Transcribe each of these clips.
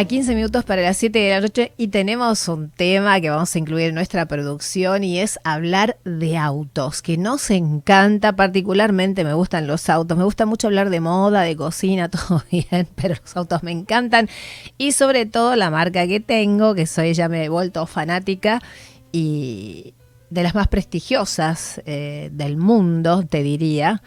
A 15 minutos para las 7 de la noche y tenemos un tema que vamos a incluir en nuestra producción y es hablar de autos, que nos encanta, particularmente me gustan los autos, me gusta mucho hablar de moda, de cocina, todo bien, pero los autos me encantan y sobre todo la marca que tengo, que soy ya me he vuelto fanática y de las más prestigiosas eh, del mundo, te diría.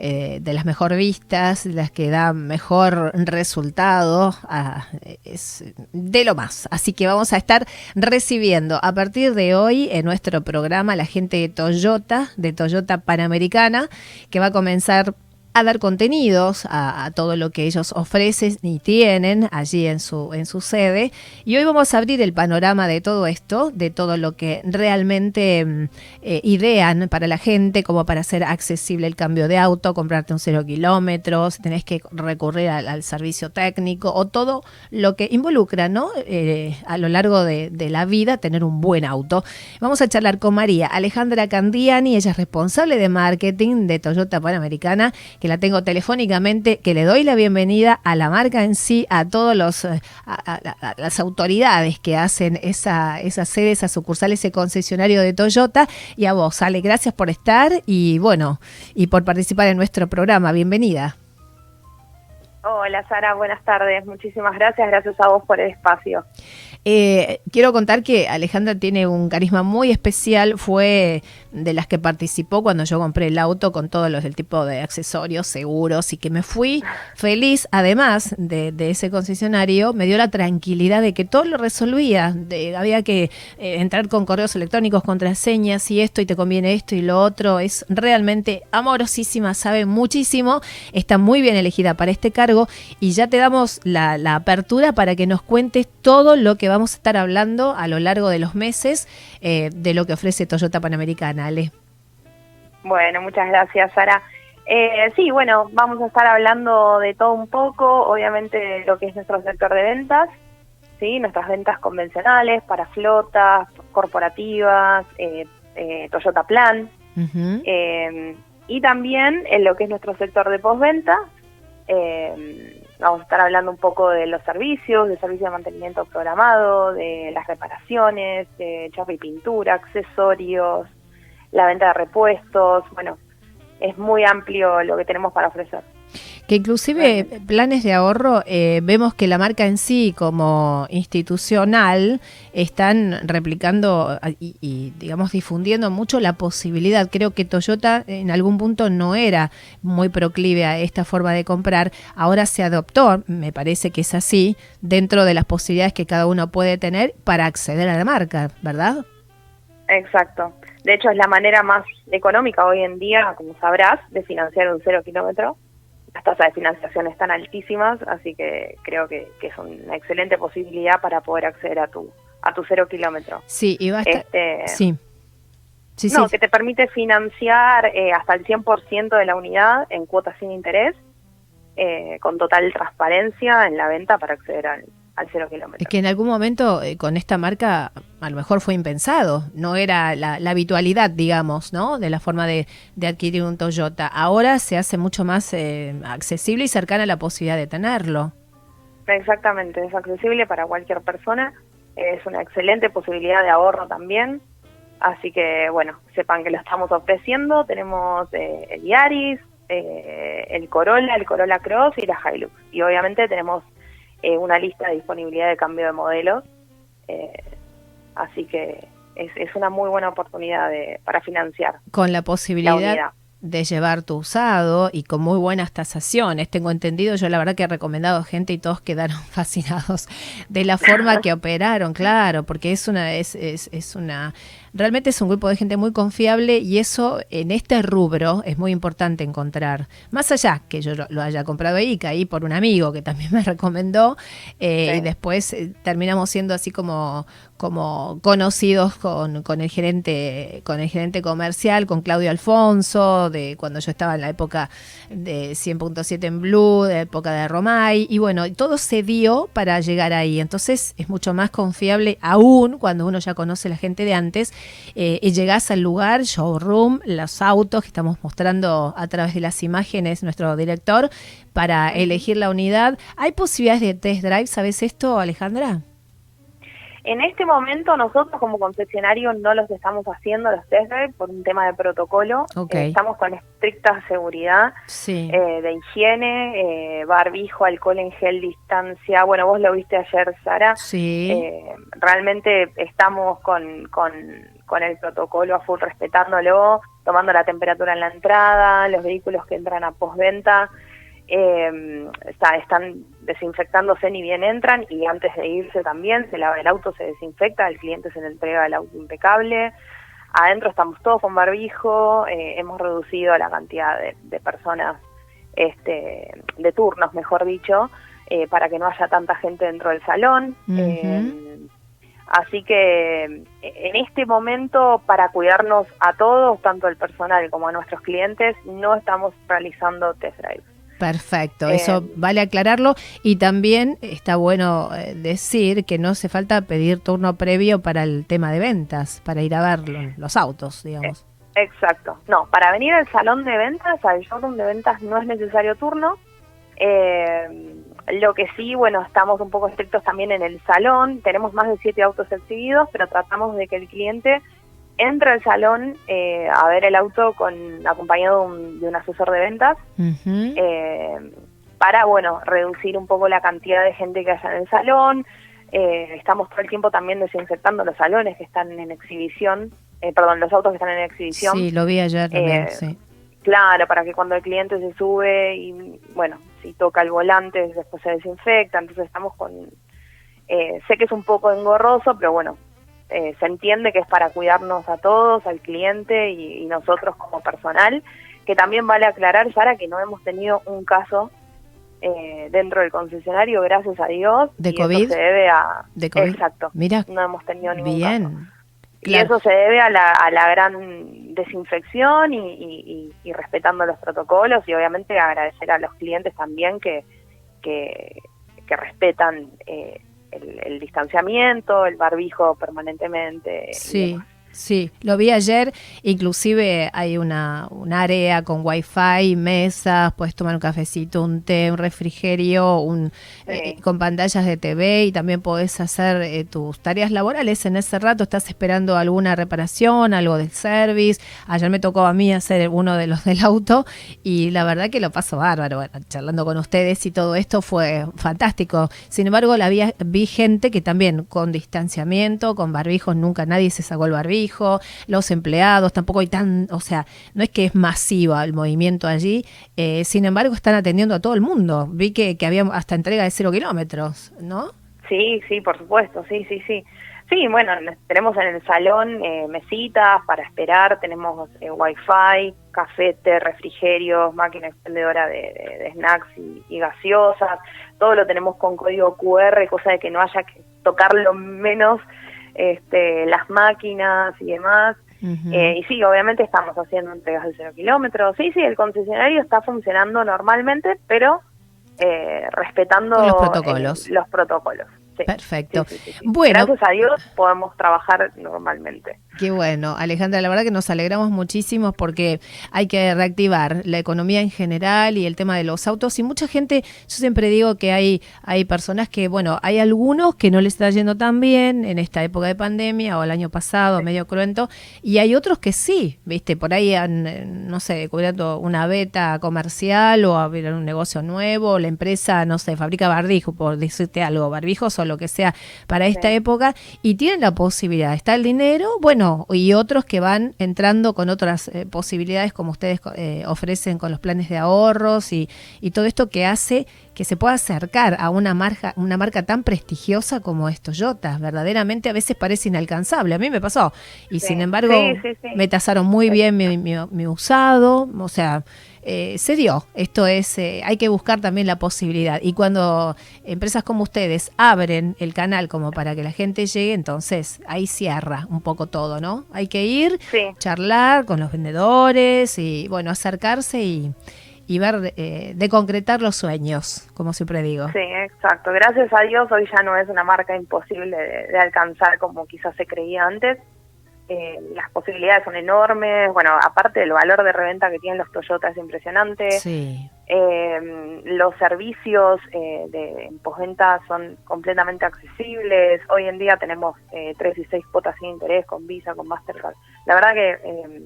Eh, de las mejor vistas, las que dan mejor resultado, ah, es de lo más. Así que vamos a estar recibiendo a partir de hoy en nuestro programa la gente de Toyota, de Toyota Panamericana, que va a comenzar a dar contenidos a, todo lo que ellos ofrecen y tienen allí en su, en su sede. Y hoy vamos a abrir el panorama de todo esto, de todo lo que realmente mm, eh, idean para la gente, como para hacer accesible el cambio de auto, comprarte un cero kilómetros, tenés que recurrir al, servicio técnico o todo lo que involucra, ¿no? Eh, a lo largo de, de la vida tener un buen auto. Vamos a charlar con María Alejandra Candiani, ella es responsable de marketing de Toyota Panamericana, que la tengo telefónicamente, que le doy la bienvenida a la marca en sí, a todos los eh, las autoridades que hacen esa, esa sede, esa sucursal, ese concesionario de Toyota. Y a vos, Ale, gracias por estar y bueno, y por participar en nuestro programa. Bienvenida. Hola Sara, buenas tardes. Muchísimas gracias. Gracias a vos por el espacio. Eh, quiero contar que Alejandra tiene un carisma muy especial, fue de las que participó cuando yo compré el auto con todos los del tipo de accesorios, seguros y que me fui feliz, además de, ese concesionario, me dio la tranquilidad de que todo lo resolvía, de, había que eh, entrar con correos electrónicos, contraseñas y esto y te conviene esto y lo otro, es realmente amorosísima, sabe muchísimo, está muy bien elegida para este cargo. Y ya te damos la, la apertura para que nos cuentes todo lo que va vamos a estar hablando a lo largo de los meses eh, de lo que ofrece Toyota Panamericana. Ale. Bueno, muchas gracias, Sara. Eh, sí, bueno, vamos a estar hablando de todo un poco, obviamente lo que es nuestro sector de ventas, sí, nuestras ventas convencionales para flotas, corporativas, eh, Toyota Plan, y también en lo que es nuestro sector de postventa, Vamos a estar hablando un poco de los servicios, de servicio de mantenimiento programado, de las reparaciones, de chapa y pintura, accesorios, la venta de repuestos. Bueno, es muy amplio lo que tenemos para ofrecer que inclusive planes de ahorro, eh, vemos que la marca en sí como institucional están replicando y, digamos difundiendo mucho la posibilidad. Creo que Toyota en algún punto no era muy proclive a esta forma de comprar, ahora se adoptó, me parece que es así, dentro de las posibilidades que cada uno puede tener para acceder a la marca, ¿verdad? Exacto. De hecho, es la manera más económica hoy en día, como sabrás, de financiar un cero kilómetro las tasas de financiación están altísimas, así que creo que, es una excelente posibilidad para poder acceder a tu a tu cero kilómetro. Sí, y va a estar, este, sí. Sí, no, que te permite financiar eh, hasta el 100% de la unidad en cuotas sin interés, eh, con total transparencia en la venta para acceder al, al cero kilómetro. Es que en algún momento eh, con esta marca a lo mejor fue impensado, no era la, habitualidad, digamos, ¿no? De la forma de, adquirir un Toyota. Ahora se hace mucho más eh, accesible y cercana a la posibilidad de tenerlo. Exactamente, es accesible para cualquier persona, es una excelente posibilidad de ahorro también. Así que, bueno, sepan que lo estamos ofreciendo. Tenemos eh, el Yaris, el Corolla, el Corolla Cross y la Hilux. Y obviamente tenemos eh, una lista de disponibilidad de cambio de modelos. Eh, así que es, es, una muy buena oportunidad de, para financiar. Con la posibilidad de llevar tu usado y con muy buenas tasaciones. Tengo entendido, yo la verdad que he recomendado gente y todos quedaron fascinados de la forma que operaron, claro, porque es una, es, es, es una realmente es un grupo de gente muy confiable y eso en este rubro es muy importante encontrar. Más allá que yo lo haya comprado ahí, caí por un amigo que también me recomendó eh, y después eh, terminamos siendo así como, como conocidos con, con, el gerente con el gerente comercial, con Claudio Alfonso, de cuando yo estaba en la época de 100.7 en Blue, de la época de Romay, y bueno, todo se dio para llegar ahí. Entonces es mucho más confiable aún cuando uno ya conoce a la gente de antes eh, y llegás al lugar, showroom, los autos que estamos mostrando a través de las imágenes nuestro director para elegir la unidad. ¿Hay posibilidades de test drive? ¿Sabes esto, Alejandra? En este momento nosotros como concesionario no los estamos haciendo los test drive por un tema de protocolo. Eh, estamos con estricta seguridad eh, de higiene, eh, barbijo, alcohol en gel, distancia. Bueno, vos lo viste ayer, Sara. Sí. realmente estamos con, con, con el protocolo a full respetándolo, tomando la temperatura en la entrada, los vehículos que entran a postventa eh, está, están desinfectándose ni bien entran y antes de irse también se lava el auto, se desinfecta, el cliente se le entrega el auto impecable. Adentro estamos todos con barbijo, eh, hemos reducido la cantidad de, personas, este, de turnos, mejor dicho, eh, para que no haya tanta gente dentro del salón. Eh, así que en este momento, para cuidarnos a todos, tanto el personal como a nuestros clientes, no estamos realizando test drives. Perfecto, eso eh, vale aclararlo y también está bueno eh, decir que no hace falta pedir turno previo para el tema de ventas, para ir a ver los autos, digamos. Eh, exacto, no, para venir al salón de ventas, al showroom de ventas no es necesario turno. lo que sí, bueno, estamos un poco estrictos también en el salón, tenemos más de siete autos exhibidos, pero tratamos de que el cliente entra al salón eh, a ver el auto con acompañado de un, asesor de ventas eh, para, bueno, reducir un poco la cantidad de gente que haya en el salón. Eh, estamos todo el tiempo también desinfectando los salones que están en exhibición, perdón, los autos que están en exhibición. Sí, lo vi ayer también, sí. Claro, para que cuando el cliente se sube y, bueno, si toca el volante, después se desinfecta, entonces estamos con... sé que es un poco engorroso, pero bueno, eh, se entiende que es para cuidarnos a todos, al cliente y, nosotros como personal, que también vale aclarar, Sara, que no hemos tenido un caso eh, dentro del concesionario, gracias a Dios. ¿De COVID? se debe a... ¿De COVID? Exacto. Mira. No hemos tenido ningún bien. Y eso se debe a la, a la gran desinfección y, y, respetando los protocolos y obviamente agradecer a los clientes también que, que, que respetan eh, el, distanciamiento, el barbijo permanentemente. Sí. Sí, lo vi ayer, inclusive hay una, un área con wifi, mesas, puedes tomar un cafecito, un té, un refrigerio, un, eh, con pantallas de TV y también podés hacer eh, tus tareas laborales. En ese rato estás esperando alguna reparación, algo del service. Ayer me tocó a mí hacer uno de los del auto y la verdad que lo paso bárbaro. Bueno, charlando con ustedes y todo esto fue fantástico. Sin embargo, la vi, vi gente que también con distanciamiento, con barbijos, nunca nadie se sacó el barbijo los empleados, tampoco hay tan, o sea, no es que es masiva el movimiento allí, eh, sin embargo están atendiendo a todo el mundo. Vi que, que había hasta entrega de cero kilómetros, ¿no? Sí, sí, por supuesto, sí, sí, sí. Sí, bueno, tenemos en el salón eh, mesitas para esperar, tenemos eh, wifi, cafete, refrigerios, máquina expendedora de, snacks y, y, gaseosas, todo lo tenemos con código QR, cosa de que no haya que tocarlo menos este, las máquinas y demás. Eh, y sí, obviamente estamos haciendo entregas de cero kilómetros. Sí, sí, el concesionario está funcionando normalmente, pero eh, respetando los protocolos. los protocolos. Perfecto. bueno, gracias a Dios podemos trabajar normalmente. Qué bueno, Alejandra, la verdad que nos alegramos muchísimo porque hay que reactivar la economía en general y el tema de los autos. Y mucha gente, yo siempre digo que hay hay personas que, bueno, hay algunos que no les está yendo tan bien en esta época de pandemia o el año pasado, medio cruento, y hay otros que sí, viste, por ahí han, no sé, descubriendo una beta comercial o abrir un negocio nuevo, la empresa, no sé, fabrica barbijo, por decirte algo, barbijos o lo que sea para esta época y tienen la posibilidad, está el dinero, bueno, y otros que van entrando con otras eh, posibilidades como ustedes eh, ofrecen con los planes de ahorros y, y todo esto que hace que se pueda acercar a una marca, una marca tan prestigiosa como es Toyota. Verdaderamente a veces parece inalcanzable. A mí me pasó. Y sin embargo, me tasaron muy bien mi, mi, usado. O sea, eh, se dio. Esto es, eh, hay que buscar también la posibilidad. Y cuando empresas como ustedes abren el canal como para que la gente llegue, entonces ahí cierra un poco todo, ¿no? Hay que ir, charlar con los vendedores y, bueno, acercarse y y ver eh, de concretar los sueños, como siempre digo. Sí, exacto. Gracias a Dios hoy ya no es una marca imposible de, alcanzar como quizás se creía antes. Eh, las posibilidades son enormes, bueno, aparte del valor de reventa que tienen los Toyota es impresionante. Sí. Eh, los servicios eh, de en postventa son completamente accesibles. Hoy en día tenemos eh, 3 y 6 cuotas sin interés con Visa, con Mastercard. La verdad que eh,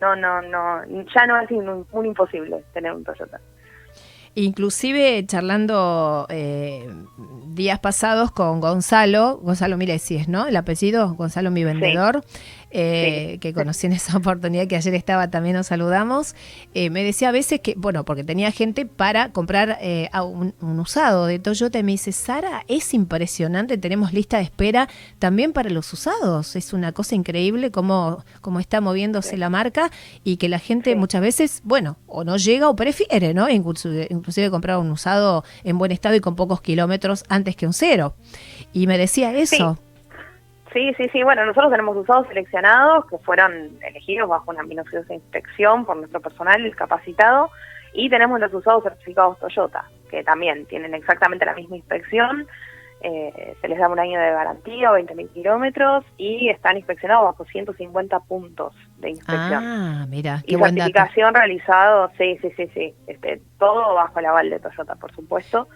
no, no, no, ya no es un, un imposible tener un Toyota. Inclusive charlando eh, días pasados con Gonzalo, Gonzalo Milesi es, ¿no? El apellido, Gonzalo mi vendedor, eh, Sí. que conocí en esa oportunidad que ayer estaba, también nos saludamos, eh, me decía a veces que, bueno, porque tenía gente para comprar eh, a un, un usado de Toyota y me dice, Sara, es impresionante, tenemos lista de espera también para los usados, es una cosa increíble cómo, cómo está moviéndose Sí. la marca y que la gente Sí. muchas veces, bueno, o no llega o prefiere, ¿no? Inclusive, inclusive comprar un usado en buen estado y con pocos kilómetros antes que un cero. Y me decía eso. Sí, sí, sí. Bueno, nosotros tenemos usados seleccionados que fueron elegidos bajo una minuciosa inspección por nuestro personal capacitado y tenemos los usados certificados Toyota, que también tienen exactamente la misma inspección. eh, se les da un año de garantía, 20.000 kilómetros y están inspeccionados bajo 150 puntos de inspección. Ah, mira, qué y buen dato. certificación realizado, sí, sí, sí, sí, este, todo bajo el aval de Toyota, por supuesto.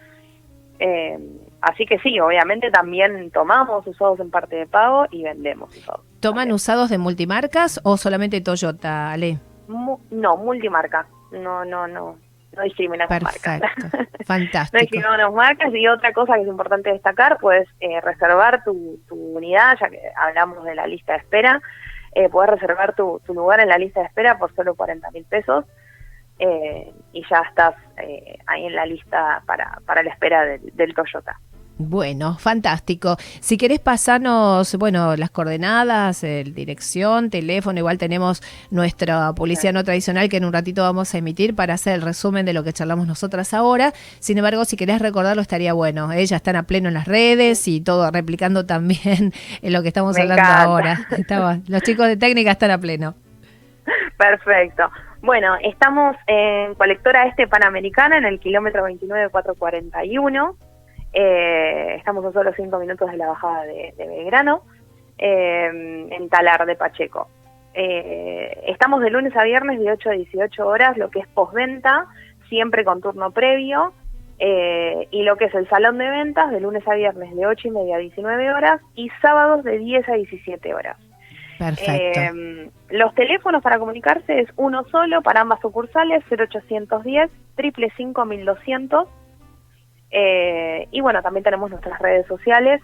Eh, así que sí, obviamente también tomamos usados en parte de pago y vendemos usados. ¿Toman usados de multimarcas o solamente Toyota, Ale? Mu- no, multimarca. No, no, no. No discriminamos Perfecto, marcas. no fantástico. discriminamos marcas. Y otra cosa que es importante destacar, puedes eh, reservar tu, tu unidad, ya que hablamos de la lista de espera. Eh, puedes reservar tu, tu lugar en la lista de espera por solo 40 mil pesos. Eh, y ya estás eh, ahí en la lista para, para la espera del, del Toyota. Bueno, fantástico. Si querés pasarnos, bueno, las coordenadas, el dirección, teléfono, igual tenemos nuestra publicidad no tradicional que en un ratito vamos a emitir para hacer el resumen de lo que charlamos nosotras ahora. Sin embargo, si querés recordarlo estaría bueno. Ellas están a pleno en las redes y todo replicando también en lo que estamos Me hablando encanta. ahora. Los chicos de técnica están a pleno. Perfecto. Bueno, estamos en Colectora Este Panamericana, en el kilómetro 29441. Eh, estamos a solo cinco minutos de la bajada de, Belgrano, eh, en Talar de Pacheco. Eh, estamos de lunes a viernes de 8 a 18 horas, lo que es postventa, siempre con turno previo. eh, y lo que es el salón de ventas de lunes a viernes de 8 y media a 19 horas y sábados de 10 a 17 horas. Perfecto. Eh, los teléfonos para comunicarse es uno solo para ambas sucursales, 0810 555 1200. Eh, y bueno, también tenemos nuestras redes sociales.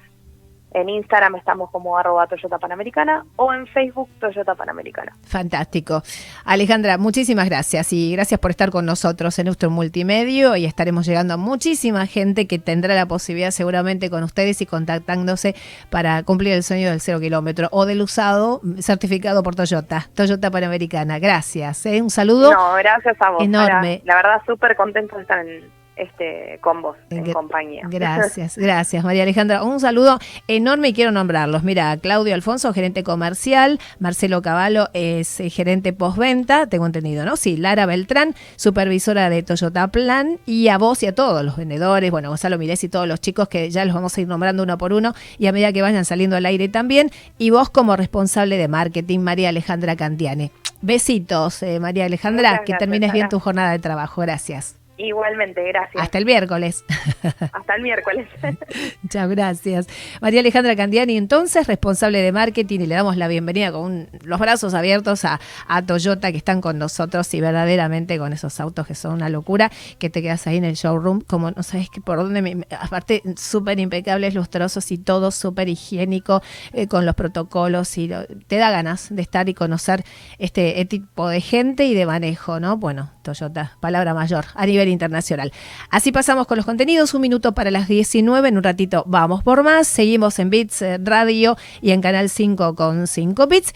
En Instagram estamos como arroba Toyota Panamericana o en Facebook Toyota Panamericana. Fantástico. Alejandra, muchísimas gracias y gracias por estar con nosotros en nuestro multimedio y estaremos llegando a muchísima gente que tendrá la posibilidad seguramente con ustedes y contactándose para cumplir el sueño del cero kilómetro o del usado certificado por Toyota, Toyota Panamericana. Gracias. ¿eh? Un saludo. No, gracias a vos. enorme. La verdad, súper contento de estar en, este, con vos, en Gra- compañía. Gracias, gracias María Alejandra. Un saludo enorme y quiero nombrarlos. Mira, Claudio Alfonso, gerente comercial, Marcelo Cavallo es eh, gerente postventa, tengo entendido, ¿no? Sí, Lara Beltrán, supervisora de Toyota Plan y a vos y a todos los vendedores, bueno, Gonzalo Milés y todos los chicos que ya los vamos a ir nombrando uno por uno y a medida que vayan saliendo al aire también. Y vos como responsable de marketing, María Alejandra Cantiane. Besitos, eh, María Alejandra, que gracias, termines bien tu jornada de trabajo. Gracias. Igualmente, gracias. Hasta el miércoles. Hasta el miércoles. Muchas gracias. María Alejandra Candiani, entonces, responsable de marketing, y le damos la bienvenida con un- los brazos abiertos a, a Toyota que están con nosotros y verdaderamente con esos autos que son una locura, que te quedas ahí en el showroom, como no sabes que por dónde, me- aparte, súper impecables, lustrosos y todo súper higiénico, eh, con los protocolos, y lo- te da ganas de estar y conocer este tipo de gente y de manejo, ¿no? Bueno, Toyota, palabra mayor a nivel internacional. Así pasamos con los contenidos, un minuto para las 19, en un ratito vamos por más, seguimos en Bits eh, Radio y en Canal 5 con 5 Bits.